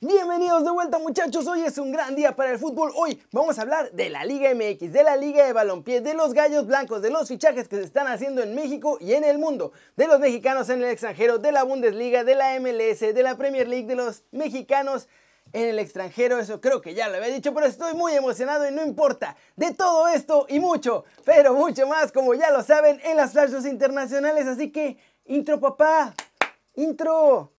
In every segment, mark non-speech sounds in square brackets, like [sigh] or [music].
Bienvenidos de vuelta muchachos, hoy es un gran día para el fútbol. Hoy vamos a hablar de la Liga MX, de la Liga de Balompié, de los Gallos Blancos, de los fichajes que se están haciendo en México y en el mundo, de los mexicanos en el extranjero, de la Bundesliga, de la MLS, de la Premier League, de los mexicanos en el extranjero, eso creo que ya lo había dicho, pero estoy muy emocionado y no importa. De todo esto y mucho, pero mucho más, como ya lo saben, en las flashes internacionales, así que intro papá, intro.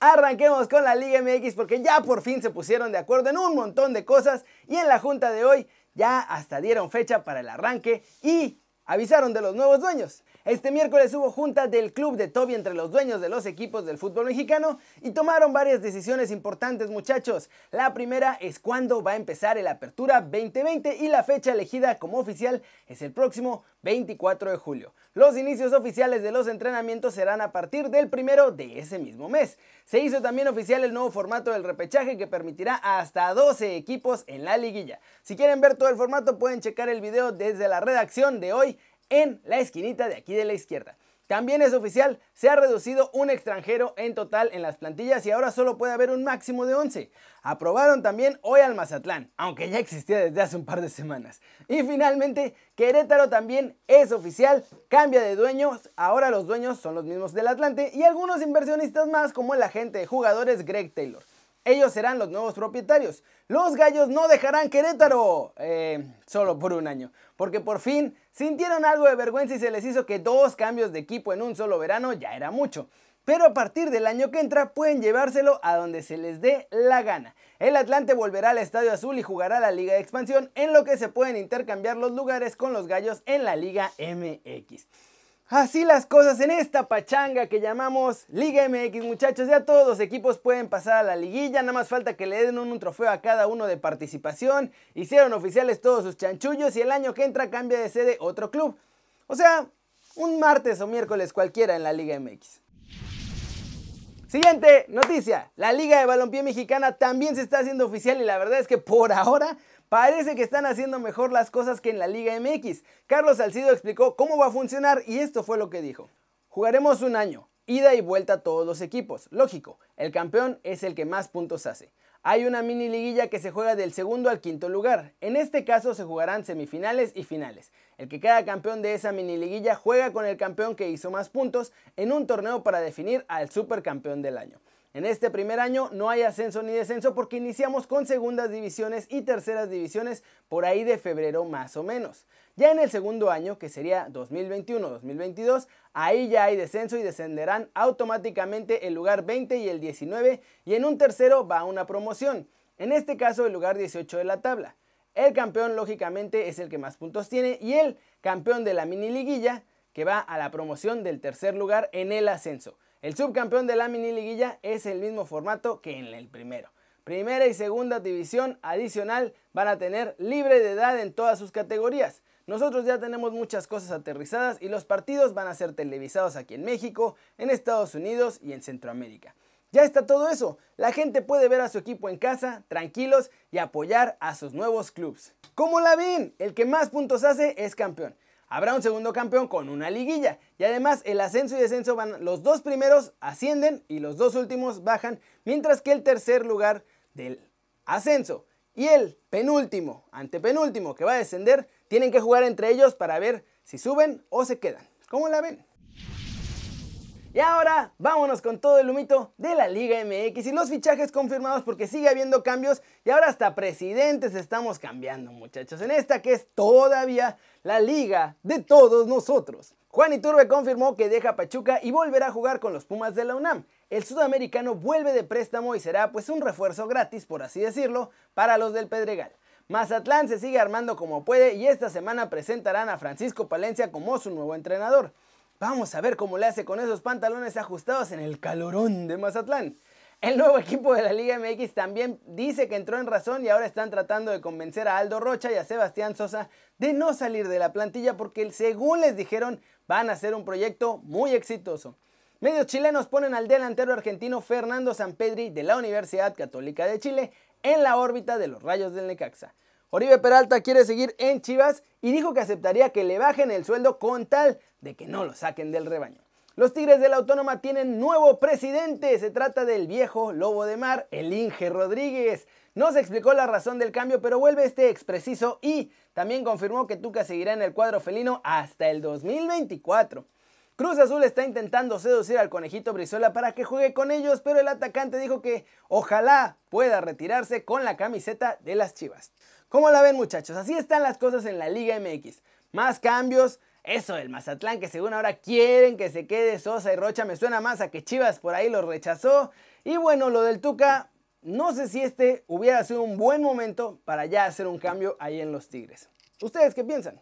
Arranquemos con la Liga MX porque ya por fin se pusieron de acuerdo en un montón de cosas y en la junta de hoy ya hasta dieron fecha para el arranque y avisaron de los nuevos dueños. Este miércoles hubo junta del club de Toby entre los dueños de los equipos del fútbol mexicano y tomaron varias decisiones importantes muchachos. La primera es cuándo va a empezar el Apertura 2020 y la fecha elegida como oficial es el próximo 24 de julio. Los inicios oficiales de los entrenamientos serán a partir del primero de ese mismo mes. Se hizo también oficial el nuevo formato del repechaje que permitirá hasta 12 equipos en la liguilla. Si quieren ver todo el formato pueden checar el video desde la redacción de hoy en la esquinita de aquí de la izquierda. También es oficial, se ha reducido un extranjero en total en las plantillas y ahora solo puede haber un máximo de 11. Aprobaron también hoy al Mazatlán, aunque ya existía desde hace un par de semanas. Y finalmente, Querétaro también es oficial, cambia de dueños, ahora los dueños son los mismos del Atlante y algunos inversionistas más como el agente de jugadores Greg Taylor. Ellos serán los nuevos propietarios. Los gallos no dejarán Querétaro eh, solo por un año, porque por fin sintieron algo de vergüenza y se les hizo que dos cambios de equipo en un solo verano ya era mucho. Pero a partir del año que entra pueden llevárselo a donde se les dé la gana. El Atlante volverá al Estadio Azul y jugará la Liga de Expansión, en lo que se pueden intercambiar los lugares con los gallos en la Liga MX. Así las cosas en esta pachanga que llamamos Liga MX, muchachos. Ya todos los equipos pueden pasar a la liguilla. Nada más falta que le den un, trofeo a cada uno de participación. Hicieron oficiales todos sus chanchullos y el año que entra cambia de sede otro club. O sea, un martes o miércoles cualquiera en la Liga MX. Siguiente noticia. La Liga de Balompié Mexicana también se está haciendo oficial y la verdad es que por ahora Parece que están haciendo mejor las cosas que en la Liga MX. Carlos Salcido explicó cómo va a funcionar y esto fue lo que dijo. Jugaremos un año, ida y vuelta a todos los equipos. Lógico, el campeón es el que más puntos hace. Hay una mini liguilla que se juega del segundo al quinto lugar. En este caso se jugarán semifinales y finales. El que queda campeón de esa mini liguilla juega con el campeón que hizo más puntos en un torneo para definir al supercampeón del año. En este primer año no hay ascenso ni descenso porque iniciamos con segundas divisiones y terceras divisiones por ahí de febrero más o menos. Ya en el segundo año, que sería 2021-2022, ahí ya hay descenso y descenderán automáticamente el lugar 20 y el 19 y en un tercero va una promoción, en este caso el lugar 18 de la tabla. El campeón lógicamente es el que más puntos tiene y el campeón de la mini liguilla que va a la promoción del tercer lugar en el ascenso. El subcampeón de la mini liguilla es el mismo formato que en el primero. Primera y segunda división adicional van a tener libre de edad en todas sus categorías. Nosotros ya tenemos muchas cosas aterrizadas y los partidos van a ser televisados aquí en México, en Estados Unidos y en Centroamérica. Ya está todo eso. La gente puede ver a su equipo en casa, tranquilos y apoyar a sus nuevos clubes. ¿Cómo la ven? El que más puntos hace es campeón. Habrá un segundo campeón con una liguilla. Y además el ascenso y descenso van, los dos primeros ascienden y los dos últimos bajan, mientras que el tercer lugar del ascenso y el penúltimo, antepenúltimo que va a descender, tienen que jugar entre ellos para ver si suben o se quedan. ¿Cómo la ven? Y ahora vámonos con todo el humito de la Liga MX y los fichajes confirmados porque sigue habiendo cambios y ahora hasta presidentes estamos cambiando muchachos en esta que es todavía la liga de todos nosotros. Juan Iturbe confirmó que deja Pachuca y volverá a jugar con los Pumas de la UNAM. El sudamericano vuelve de préstamo y será pues un refuerzo gratis por así decirlo para los del Pedregal. Mazatlán se sigue armando como puede y esta semana presentarán a Francisco Palencia como su nuevo entrenador. Vamos a ver cómo le hace con esos pantalones ajustados en el calorón de Mazatlán. El nuevo equipo de la Liga MX también dice que entró en razón y ahora están tratando de convencer a Aldo Rocha y a Sebastián Sosa de no salir de la plantilla porque según les dijeron van a ser un proyecto muy exitoso. Medios chilenos ponen al delantero argentino Fernando Sampedri de la Universidad Católica de Chile en la órbita de los Rayos del Necaxa. Oribe Peralta quiere seguir en Chivas y dijo que aceptaría que le bajen el sueldo con tal de que no lo saquen del rebaño. Los Tigres de la Autónoma tienen nuevo presidente. Se trata del viejo lobo de mar, el Inge Rodríguez. No se explicó la razón del cambio, pero vuelve este expreciso y también confirmó que Tuca seguirá en el cuadro felino hasta el 2024. Cruz Azul está intentando seducir al conejito Brizuela para que juegue con ellos, pero el atacante dijo que ojalá pueda retirarse con la camiseta de las Chivas. ¿Cómo la ven muchachos? Así están las cosas en la Liga MX. Más cambios, eso del Mazatlán que según ahora quieren que se quede Sosa y Rocha me suena más a que Chivas por ahí lo rechazó. Y bueno, lo del Tuca, no sé si este hubiera sido un buen momento para ya hacer un cambio ahí en los Tigres. ¿Ustedes qué piensan?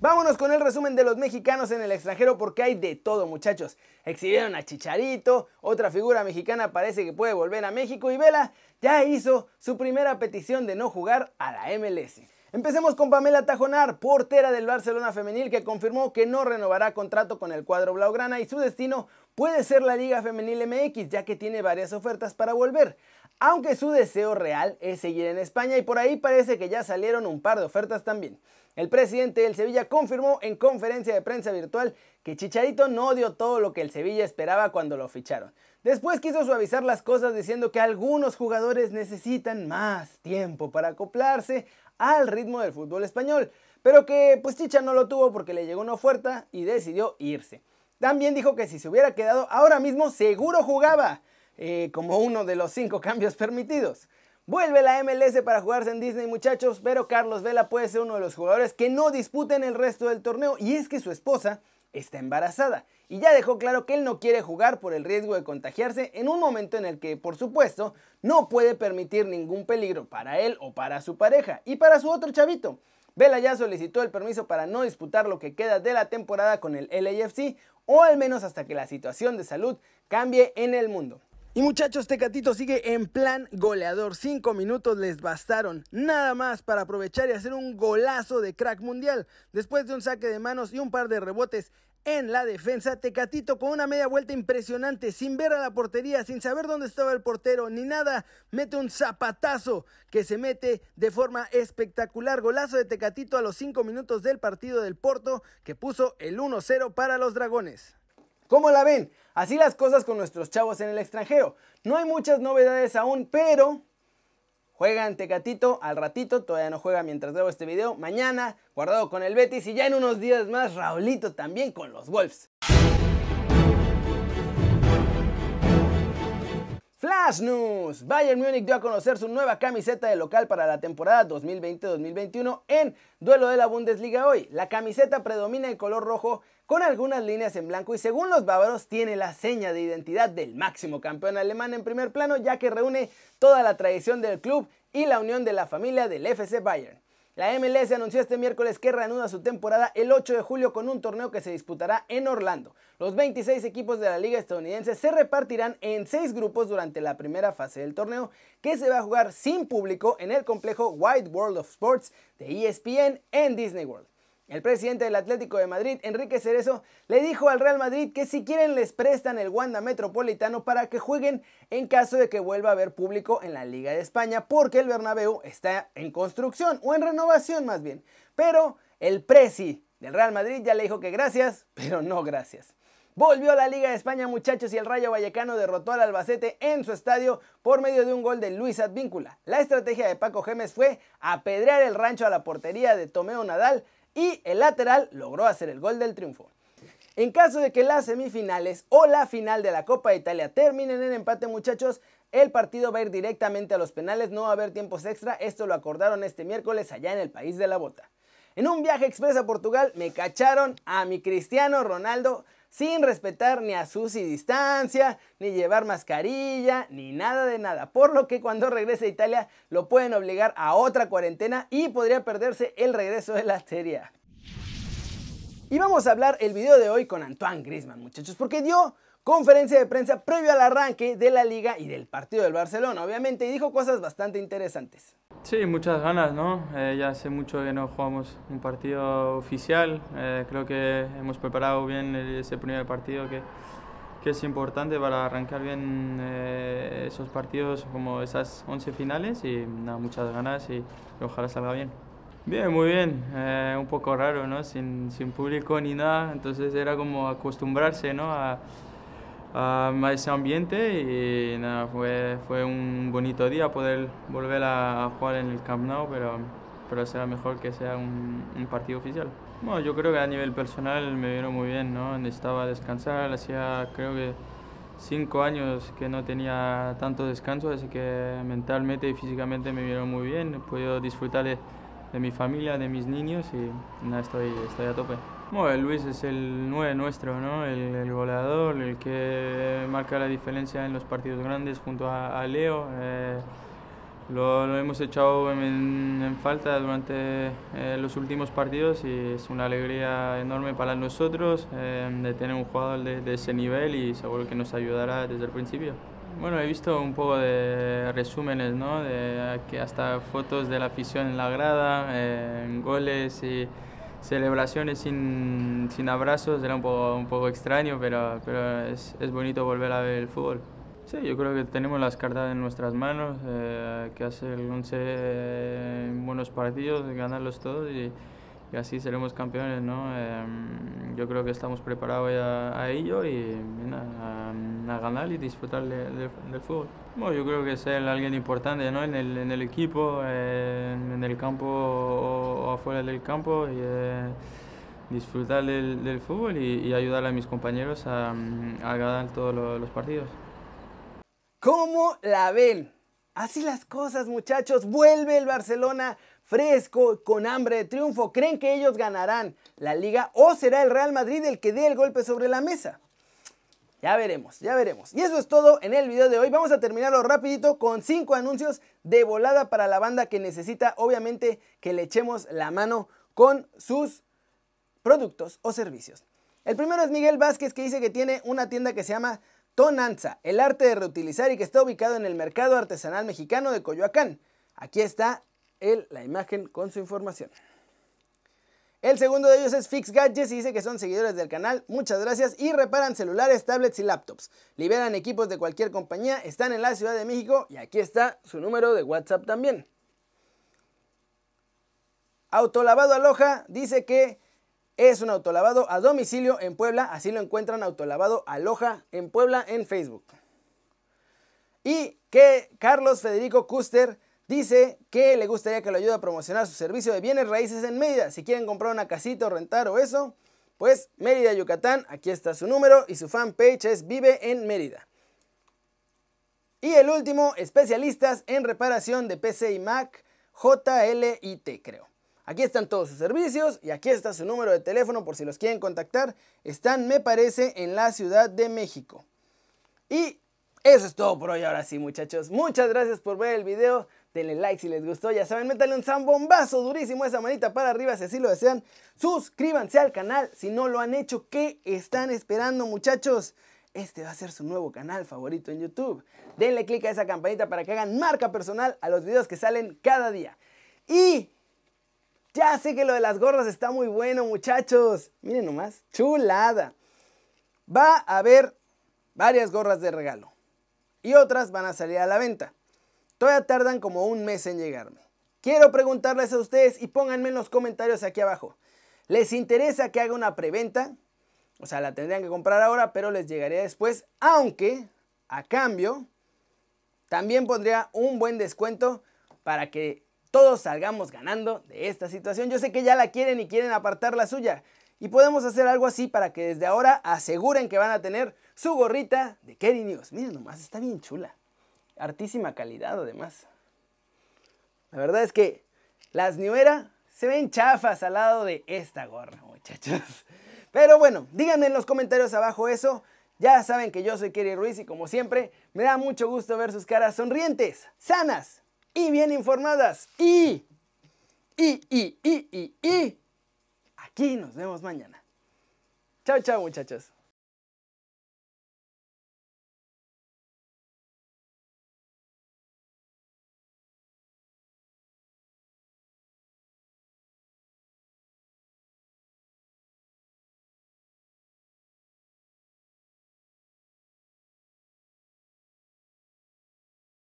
Vámonos con el resumen de los mexicanos en el extranjero porque hay de todo muchachos. Exhibieron a Chicharito, otra figura mexicana parece que puede volver a México y Vela ya hizo su primera petición de no jugar a la MLS. Empecemos con Pamela Tajonar, portera del Barcelona Femenil, que confirmó que no renovará contrato con el cuadro Blaugrana y su destino puede ser la Liga Femenil MX, ya que tiene varias ofertas para volver. Aunque su deseo real es seguir en España y por ahí parece que ya salieron un par de ofertas también. El presidente del Sevilla confirmó en conferencia de prensa virtual que Chicharito no dio todo lo que el Sevilla esperaba cuando lo ficharon. Después quiso suavizar las cosas diciendo que algunos jugadores necesitan más tiempo para acoplarse al ritmo del fútbol español, pero que pues Chicha no lo tuvo porque le llegó una oferta y decidió irse. También dijo que si se hubiera quedado ahora mismo seguro jugaba, eh, como uno de los cinco cambios permitidos. Vuelve la MLS para jugarse en Disney muchachos, pero Carlos Vela puede ser uno de los jugadores que no disputen el resto del torneo y es que su esposa está embarazada y ya dejó claro que él no quiere jugar por el riesgo de contagiarse en un momento en el que, por supuesto, no puede permitir ningún peligro para él o para su pareja y para su otro chavito. Vela ya solicitó el permiso para no disputar lo que queda de la temporada con el LAFC o al menos hasta que la situación de salud cambie en el mundo. Y muchachos, Tecatito sigue en plan goleador. Cinco minutos les bastaron, nada más para aprovechar y hacer un golazo de crack mundial. Después de un saque de manos y un par de rebotes en la defensa, Tecatito con una media vuelta impresionante, sin ver a la portería, sin saber dónde estaba el portero ni nada, mete un zapatazo que se mete de forma espectacular. Golazo de Tecatito a los 5 minutos del partido del Porto que puso el 1-0 para los Dragones. ¿Cómo la ven? Así las cosas con nuestros chavos en el extranjero. No hay muchas novedades aún, pero Juega ante Tecatito al ratito, todavía no juega mientras grabo este video. Mañana, guardado con el Betis y ya en unos días más, Raulito también con los Wolves. Flash News. Bayern Múnich dio a conocer su nueva camiseta de local para la temporada 2020-2021 en duelo de la Bundesliga hoy. La camiseta predomina en color rojo con algunas líneas en blanco y según los bávaros tiene la seña de identidad del máximo campeón alemán en primer plano ya que reúne toda la tradición del club y la unión de la familia del FC Bayern. La MLS anunció este miércoles que reanuda su temporada el 8 de julio con un torneo que se disputará en Orlando. Los 26 equipos de la liga estadounidense se repartirán en 6 grupos durante la primera fase del torneo, que se va a jugar sin público en el complejo Wide World of Sports de ESPN en Disney World. El presidente del Atlético de Madrid, Enrique Cerezo, le dijo al Real Madrid que si quieren les prestan el Wanda Metropolitano para que jueguen en caso de que vuelva a haber público en la Liga de España, porque el Bernabéu está en construcción o en renovación más bien. Pero el presi del Real Madrid ya le dijo que gracias, [laughs] pero no gracias. Volvió a la Liga de España muchachos y el Rayo Vallecano derrotó al Albacete en su estadio por medio de un gol de Luis Advíncula. La estrategia de Paco Gemes fue apedrear el rancho a la portería de Tomeo Nadal y el lateral logró hacer el gol del triunfo. En caso de que las semifinales o la final de la Copa de Italia terminen en empate muchachos, el partido va a ir directamente a los penales, no va a haber tiempos extra, esto lo acordaron este miércoles allá en el país de la bota. En un viaje express a Portugal me cacharon a mi Cristiano Ronaldo sin respetar ni a su distancia, ni llevar mascarilla, ni nada de nada. Por lo que cuando regrese a Italia lo pueden obligar a otra cuarentena y podría perderse el regreso de la Serie Y vamos a hablar el video de hoy con Antoine Griezmann, muchachos, porque dio conferencia de prensa previo al arranque de la liga y del partido del Barcelona, obviamente, y dijo cosas bastante interesantes. Sí, muchas ganas, ¿no? Eh, ya hace mucho que no jugamos un partido oficial. Eh, creo que hemos preparado bien ese primer partido que, que es importante para arrancar bien eh, esos partidos como esas 11 finales y nada, muchas ganas y, ojalá salga bien. Bien, muy bien, eh, un poco raro, ¿no? Sin, sin, público ni nada, entonces era como acostumbrarse, ¿no? A, a, ese ambiente y nada, fue, fue un bonito día poder volver a, jugar en el Camp Nou, pero, pero será mejor que sea un, un partido oficial. Bueno, yo creo que a nivel personal me vino muy bien, ¿no? Necesitaba descansar, hacía creo que cinco años que no tenía tanto descanso, así que mentalmente y físicamente me vino muy bien. He podido disfrutar de, mi familia, de mis niños y nada, estoy, estoy a tope. Bueno, Luis es el nueve nuestro, ¿no? El, goleador, el que marca la diferencia en los partidos grandes junto a, Leo. Eh, lo, hemos echado en, falta durante eh, los últimos partidos y es una alegría enorme para nosotros eh, de tener un jugador de, ese nivel y seguro que nos ayudará desde el principio. Bueno, he visto un poco de resúmenes, ¿no? De que hasta fotos de la afición en la grada, eh, goles y celebraciones sin, sin, abrazos, era un poco, un poco extraño, pero, pero es, es bonito volver a ver el fútbol. Sí, yo creo que tenemos las cartas en nuestras manos, eh, que hacer 11 eh, buenos partidos, ganarlos todos y, así seremos campeones. ¿no? Em, yo creo que estamos preparados a, ello y a, ganar y disfrutar del fútbol. Bueno, yo creo que ser alguien importante ¿no? en, el, en el equipo, en, el campo o, afuera del campo. Y, eh, disfrutar del, fútbol y, ayudar a mis compañeros a, ganar todos los partidos. ¿Cómo la ven? Así las cosas, muchachos. Vuelve el Barcelona fresco, con hambre de triunfo. ¿Creen que ellos ganarán la liga o será el Real Madrid el que dé el golpe sobre la mesa? Ya veremos, ya veremos. Y eso es todo en el video de hoy. Vamos a terminarlo rapidito con cinco anuncios de volada para la banda que necesita obviamente que le echemos la mano con sus productos o servicios. El primero es Miguel Vázquez que dice que tiene una tienda que se llama Tonanza, el arte de reutilizar y que está ubicado en el Mercado Artesanal Mexicano de Coyoacán. Aquí está la imagen con su información. El segundo de ellos es Fix Gadgets y dice que son seguidores del canal. Muchas gracias. Y reparan celulares, tablets y laptops. Liberan equipos de cualquier compañía. Están en la Ciudad de México y aquí está su número de WhatsApp también. Autolavado Aloja dice que es un autolavado a domicilio en Puebla, así lo encuentran autolavado Aloja en Puebla en Facebook. Y que Carlos Federico Custer dice que le gustaría que lo ayude a promocionar su servicio de bienes raíces en Mérida. Si quieren comprar una casita o rentar o eso, pues Mérida, Yucatán, aquí está su número y su fanpage es Vive en Mérida. Y el último, especialistas en reparación de PC y Mac, JLIT creo. Aquí están todos sus servicios y aquí está su número de teléfono por si los quieren contactar. Están, me parece, en la Ciudad de México. Y eso es todo por hoy. Ahora sí, muchachos. Muchas gracias por ver el video. Denle like si les gustó. Ya saben, métanle un zambombazo durísimo esa manita para arriba si así lo desean. Suscríbanse al canal si no lo han hecho. ¿Qué están esperando, muchachos? Este va a ser su nuevo canal favorito en YouTube. Denle click a esa campanita para que hagan marca personal a los videos que salen cada día. Y ya sé que lo de las gorras está muy bueno, muchachos. Miren nomás, chulada. Va a haber varias gorras de regalo. Y otras van a salir a la venta. Todavía tardan como un mes en llegarme. Quiero preguntarles a ustedes y pónganme en los comentarios aquí abajo. ¿Les interesa que haga una preventa? O sea, la tendrían que comprar ahora, pero les llegaría después. Aunque, a cambio, también pondría un buen descuento para que todos salgamos ganando de esta situación. Yo sé que ya la quieren y quieren apartar la suya. Y podemos hacer algo así para que desde ahora aseguren que van a tener su gorrita de Kerry News. Miren nomás, está bien chula. Artísima calidad además. La verdad es que las New se ven chafas al lado de esta gorra, muchachos. [laughs] Pero bueno, díganme en los comentarios abajo eso. Ya saben que yo soy Kerry Ruiz y como siempre, me da mucho gusto ver sus caras sonrientes, sanas y bien informadas. Y, y, y, y, y, y, aquí nos vemos mañana. Chao, chao muchachos.